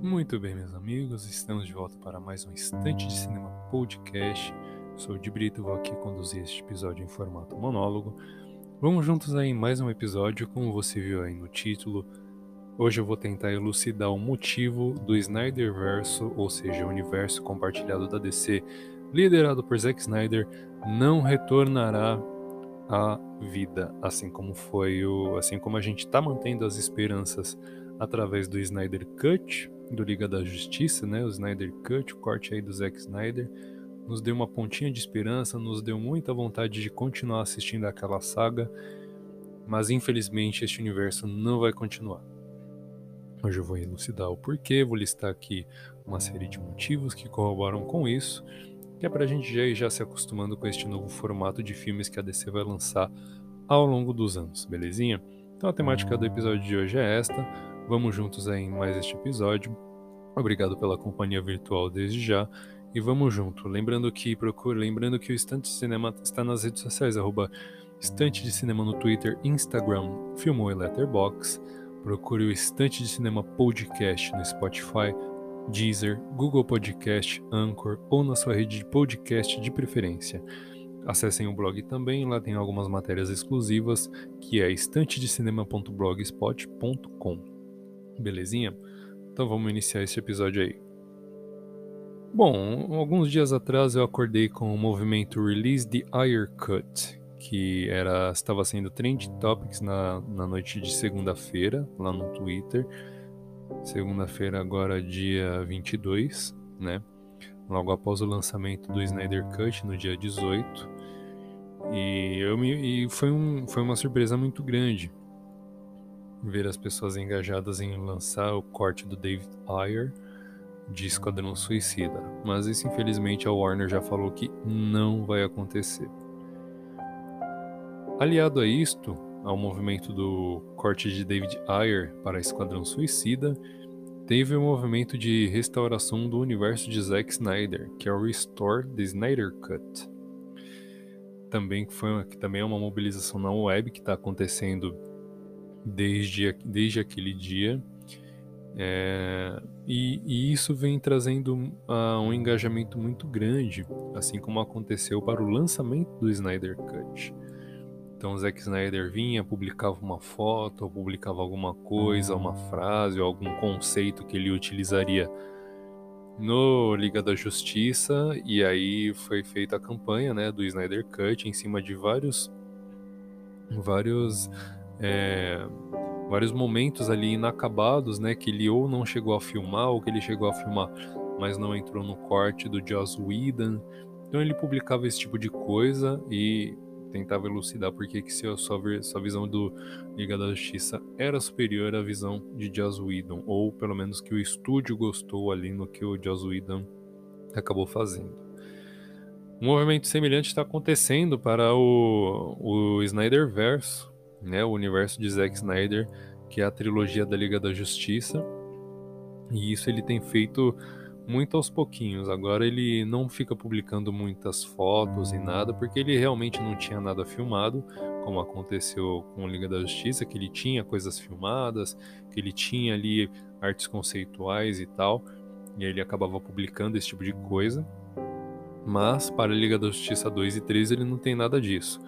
Muito bem, meus amigos, estamos de volta para mais um Instante de Cinema Podcast. Sou o de Brito vou aqui conduzir este episódio em formato monólogo. Vamos juntos aí em mais um episódio, como você viu aí no título. Hoje eu vou tentar elucidar o motivo do Snyderverse, ou seja, o universo compartilhado da DC, liderado por Zack Snyder, não retornará à vida, assim como foi o, assim como a gente está mantendo as esperanças através do Snyder Cut, do Liga da Justiça, né? O Snyder Cut, o corte aí do Zack Snyder, nos deu uma pontinha de esperança, nos deu muita vontade de continuar assistindo aquela saga, mas infelizmente este universo não vai continuar. Hoje eu vou elucidar o porquê, vou listar aqui uma série de motivos que corroboram com isso, que é para a gente já ir já se acostumando com este novo formato de filmes que a DC vai lançar ao longo dos anos, belezinha? Então a temática do episódio de hoje é esta. Vamos juntos aí em mais este episódio. Obrigado pela companhia virtual desde já e vamos junto. Lembrando que procure, lembrando que o Estante de Cinema está nas redes sociais, arroba Estante de Cinema no Twitter, Instagram, Filmou e Letterboxd. Procure o Estante de Cinema Podcast no Spotify, Deezer, Google Podcast, Anchor ou na sua rede de podcast de preferência. Acessem o blog também, lá tem algumas matérias exclusivas, que é estantedecinema.blogspot.com. Belezinha? Então vamos iniciar esse episódio aí. Bom, alguns dias atrás eu acordei com o movimento Release the Ayer Cut, que era estava sendo trend topics na, na noite de segunda-feira lá no Twitter. Segunda-feira agora dia 22, né? Logo após o lançamento do Snyder Cut no dia 18. E eu me e foi um foi uma surpresa muito grande ver as pessoas engajadas em lançar o corte do David Ayer de Esquadrão Suicida, mas isso infelizmente a Warner já falou que não vai acontecer. Aliado a isto, ao movimento do corte de David Ayer para Esquadrão Suicida, teve o movimento de restauração do universo de Zack Snyder, que é o Restore the Snyder Cut. Também foi que também é uma mobilização na web que está acontecendo desde, desde aquele dia. É, e, e, isso vem trazendo uh, um engajamento muito grande, assim como aconteceu para o lançamento do Snyder Cut. Então, o Zack Snyder vinha, publicava uma foto, ou publicava alguma coisa, uma frase, ou algum conceito que ele utilizaria no Liga da Justiça, e aí foi feita a campanha né, do Snyder Cut em cima de vários, vários é, vários momentos ali inacabados, né, que ele ou não chegou a filmar ou que ele chegou a filmar, mas não entrou no corte do Joss Whedon. Então ele publicava esse tipo de coisa e tentava elucidar por que sua, sua visão do Liga da Justiça era superior à visão de Joss Whedon, ou pelo menos que o estúdio gostou ali no que o Joss Whedon acabou fazendo. Um movimento semelhante está acontecendo para o, o Snyderverse, né, o universo de Zack Snyder, que é a trilogia da Liga da Justiça. E isso ele tem feito muito aos pouquinhos. Agora ele não fica publicando muitas fotos e nada, porque ele realmente não tinha nada filmado, como aconteceu com a Liga da Justiça, que ele tinha coisas filmadas, que ele tinha ali artes conceituais e tal, e ele acabava publicando esse tipo de coisa. Mas para a Liga da Justiça 2 e 3 ele não tem nada disso.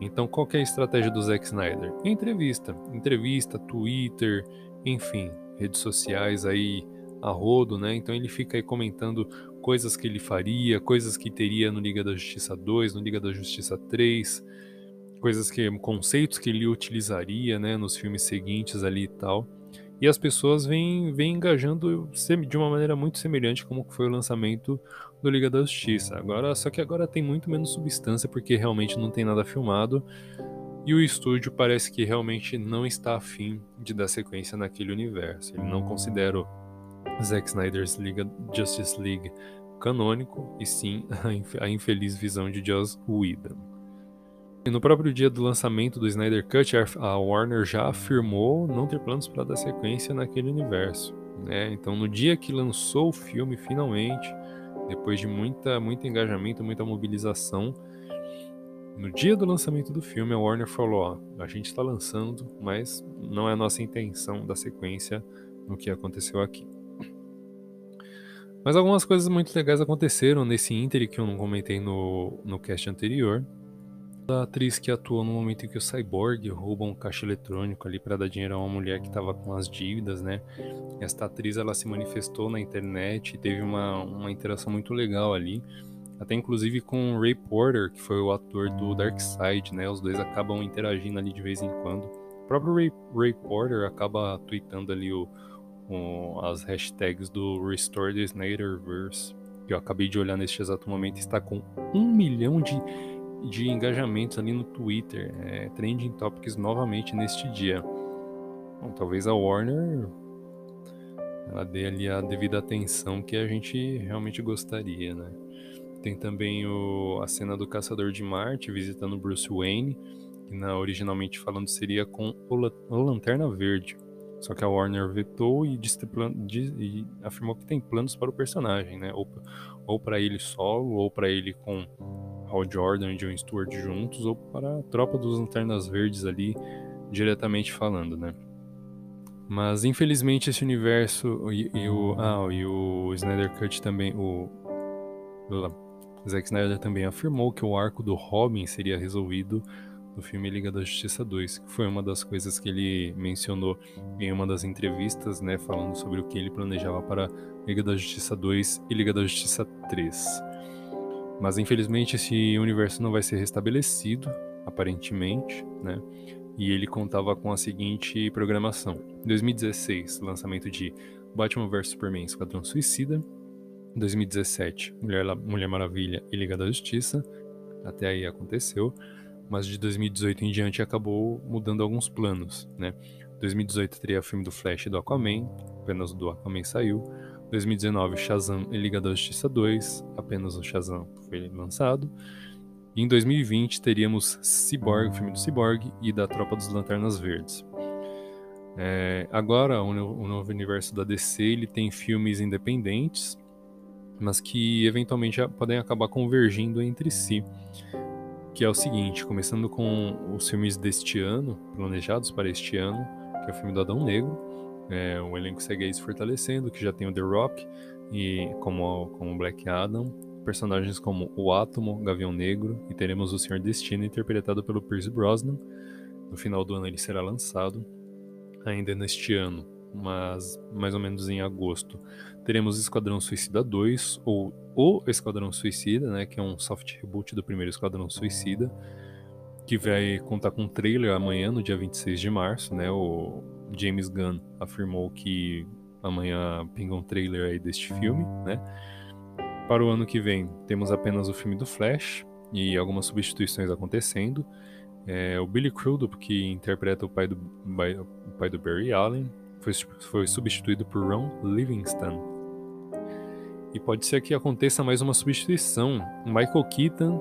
Então, qual é a estratégia do Zack Snyder? Entrevista, entrevista, Twitter, enfim, redes sociais aí a rodo, né? Então ele fica aí comentando coisas que ele faria, coisas que teria no Liga da Justiça 2, no Liga da Justiça 3, coisas que conceitos que ele utilizaria, né, nos filmes seguintes ali e tal. E as pessoas vêm, vêm engajando de uma maneira muito semelhante como foi o lançamento do Liga da Justiça. Agora, só que agora tem muito menos substância porque realmente não tem nada filmado e o estúdio parece que realmente não está afim de dar sequência naquele universo. Ele não considera Zack Snyder's Liga Justice League canônico e sim a infeliz visão de Joss Whedon. E no próprio dia do lançamento do Snyder Cut, a Warner já afirmou não ter planos para dar sequência naquele universo. Né? Então, no dia que lançou o filme, finalmente, depois de muita, muito engajamento, muita mobilização, No dia do lançamento do filme, a Warner falou: ó, a gente está lançando, mas não é a nossa intenção da sequência no que aconteceu aqui. Mas algumas coisas muito legais aconteceram nesse Inter que eu não comentei no, no cast anterior. A atriz que atuou no momento em que o Cyborg rouba um caixa eletrônico ali para dar dinheiro a uma mulher que estava com as dívidas, né? Esta atriz ela se manifestou na internet teve uma, uma interação muito legal ali. Até inclusive com o Ray Porter, que foi o ator do Darkseid, né? Os dois acabam interagindo ali de vez em quando. O próprio Ray, Ray Porter acaba tweetando ali o, o, as hashtags do Restore the Snyderverse, que eu acabei de olhar neste exato momento, está com um milhão de, de engajamentos ali no Twitter. É, trending Topics novamente neste dia. Bom, talvez a Warner ela dê ali a devida atenção que a gente realmente gostaria, né? Tem também o, a cena do Caçador de Marte visitando Bruce Wayne, que na, originalmente falando seria com o, o Lanterna Verde. Só que a Warner vetou e, e, afirmou que tem planos para o personagem, né? Ou, ou para ele solo, ou para ele com Hal Jordan e John Stewart juntos, ou para a tropa dos Lanternas Verdes ali, diretamente falando, né? Mas infelizmente esse universo e, e o ah, e o Snyder Cut também o Zack Snyder também afirmou que o arco do Robin seria resolvido no filme Liga da Justiça 2, que foi uma das coisas que ele mencionou em uma das entrevistas, né, falando sobre o que ele planejava para Liga da Justiça 2 e Liga da Justiça 3. Mas infelizmente esse universo não vai ser restabelecido, aparentemente, né? E ele contava com a seguinte programação: 2016, lançamento de Batman vs Superman Esquadrão Suicida, 2017, Mulher, Mulher Maravilha e Liga da Justiça. Até aí aconteceu. Mas de 2018 em diante acabou mudando alguns planos, né? 2018 teria o filme do Flash e do Aquaman, apenas o do Aquaman saiu. 2019, Shazam e Liga da Justiça 2, apenas o Shazam foi lançado. E em 2020 teríamos Cyborg, o filme do Cyborg e da Tropa dos Lanternas Verdes. É, agora, o, o novo universo da DC ele tem filmes independentes, mas que eventualmente podem acabar convergindo entre si. Que é o seguinte, começando com os filmes deste ano, planejados para este ano, que é o filme do Adão Negro. É, o elenco segue aí se fortalecendo, que já tem o The Rock e como, como Black Adam, personagens como o Átomo, Gavião Negro e teremos o Senhor Destino interpretado pelo Pierce Brosnan. No final do ano ele será lançado, ainda neste ano, mas mais ou menos em agosto teremos Esquadrão Suicida 2, ou O Esquadrão Suicida, né, que é um soft reboot do primeiro Esquadrão Suicida, que vai contar com um trailer amanhã, no dia 26 de março, né, o James Gunn afirmou que amanhã pinga um trailer aí deste filme, né. Para o ano que vem, temos apenas o filme do Flash e algumas substituições acontecendo. É, o Billy Crudup, que interpreta o pai do, o pai do Barry Allen, foi, foi substituído por Ron Livingston, e pode ser que aconteça mais uma substituição. Michael Keaton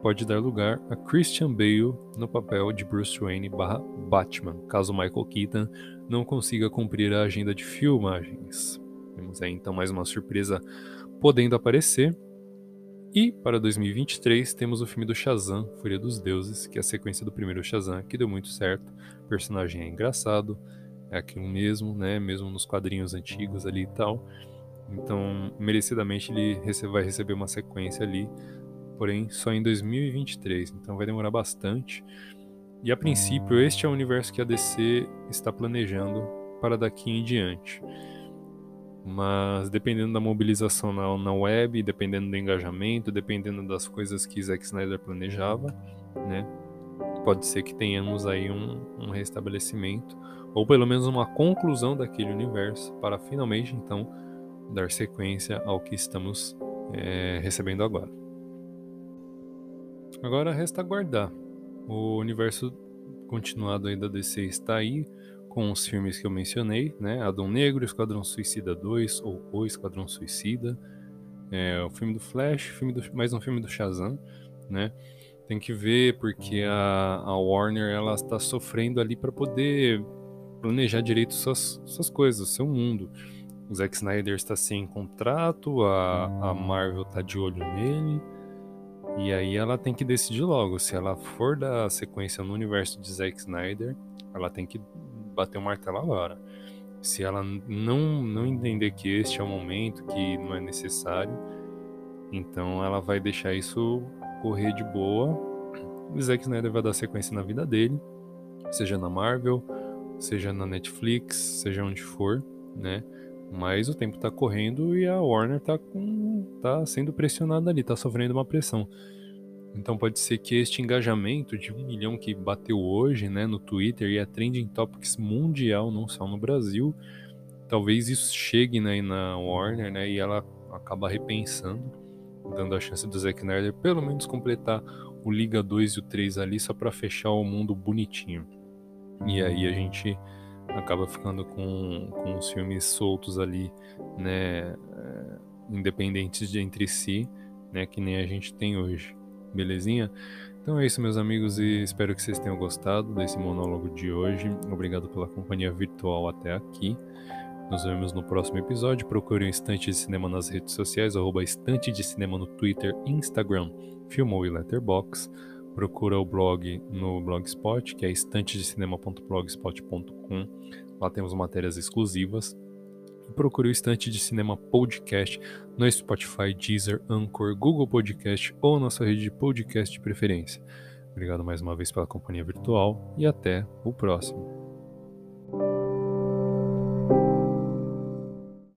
pode dar lugar a Christian Bale no papel de Bruce Wayne barra Batman, caso Michael Keaton não consiga cumprir a agenda de filmagens. Temos aí então mais uma surpresa podendo aparecer. E para 2023 temos o filme do Shazam, Fúria dos Deuses, que é a sequência do primeiro Shazam, que deu muito certo. O personagem é engraçado, é aquilo mesmo, né? Mesmo nos quadrinhos antigos ali e tal. Então, merecidamente ele vai receber uma sequência ali, porém só em 2023. Então vai demorar bastante. E a princípio, este é o universo que a DC está planejando para daqui em diante. Mas dependendo da mobilização na, na web, dependendo do engajamento, dependendo das coisas que Zack Snyder planejava, né? Pode ser que tenhamos aí um, um restabelecimento, ou pelo menos uma conclusão daquele universo, para finalmente então dar sequência ao que estamos é, recebendo agora. Agora resta aguardar. O universo continuado aí da DC está aí, com os filmes que eu mencionei, né? Adão Negro, Esquadrão Suicida 2 ou O Esquadrão Suicida, é, o filme do Flash, filme do, mais um filme do Shazam, né? Tem que ver porque a, a Warner ela está sofrendo ali para poder planejar direito suas, suas coisas, seu mundo. O Zack Snyder está sem contrato, a, a Marvel está de olho nele. E aí ela tem que decidir logo. Se ela for da sequência no universo de Zack Snyder, ela tem que bater o martelo agora. Se ela não, não entender que este é o momento, que não é necessário, então ela vai deixar isso correr de boa. O Zack Snyder vai dar sequência na vida dele, seja na Marvel, seja na Netflix, seja onde for, né? Mas o tempo tá correndo e a Warner tá, com, tá sendo pressionada ali, tá sofrendo uma pressão. Então pode ser que este engajamento de um milhão que bateu hoje né, no Twitter e a Trending Topics mundial, não só no Brasil, talvez isso chegue né, na Warner né, e ela acaba repensando, dando a chance do Zack Snyder pelo menos completar o Liga 2 e o 3 ali só para fechar o mundo bonitinho. E aí a gente acaba ficando com, com os filmes soltos ali, né, eh, independentes de entre si, né, que nem a gente tem hoje. Belezinha? Então é isso, meus amigos, e espero que vocês tenham gostado desse monólogo de hoje. Obrigado pela companhia virtual até aqui. Nos vemos no próximo episódio. Procure o Estante de Cinema nas redes sociais, arroba Estante de Cinema no Twitter, Instagram, Filmou e Letterboxd procura o blog no Blogspot, que é estantedecinema.blogspot.com. Lá temos matérias exclusivas. E procure o Estante de Cinema Podcast no Spotify, Deezer, Anchor, Google Podcast ou na sua rede de podcast de preferência. Obrigado mais uma vez pela companhia virtual e até o próximo.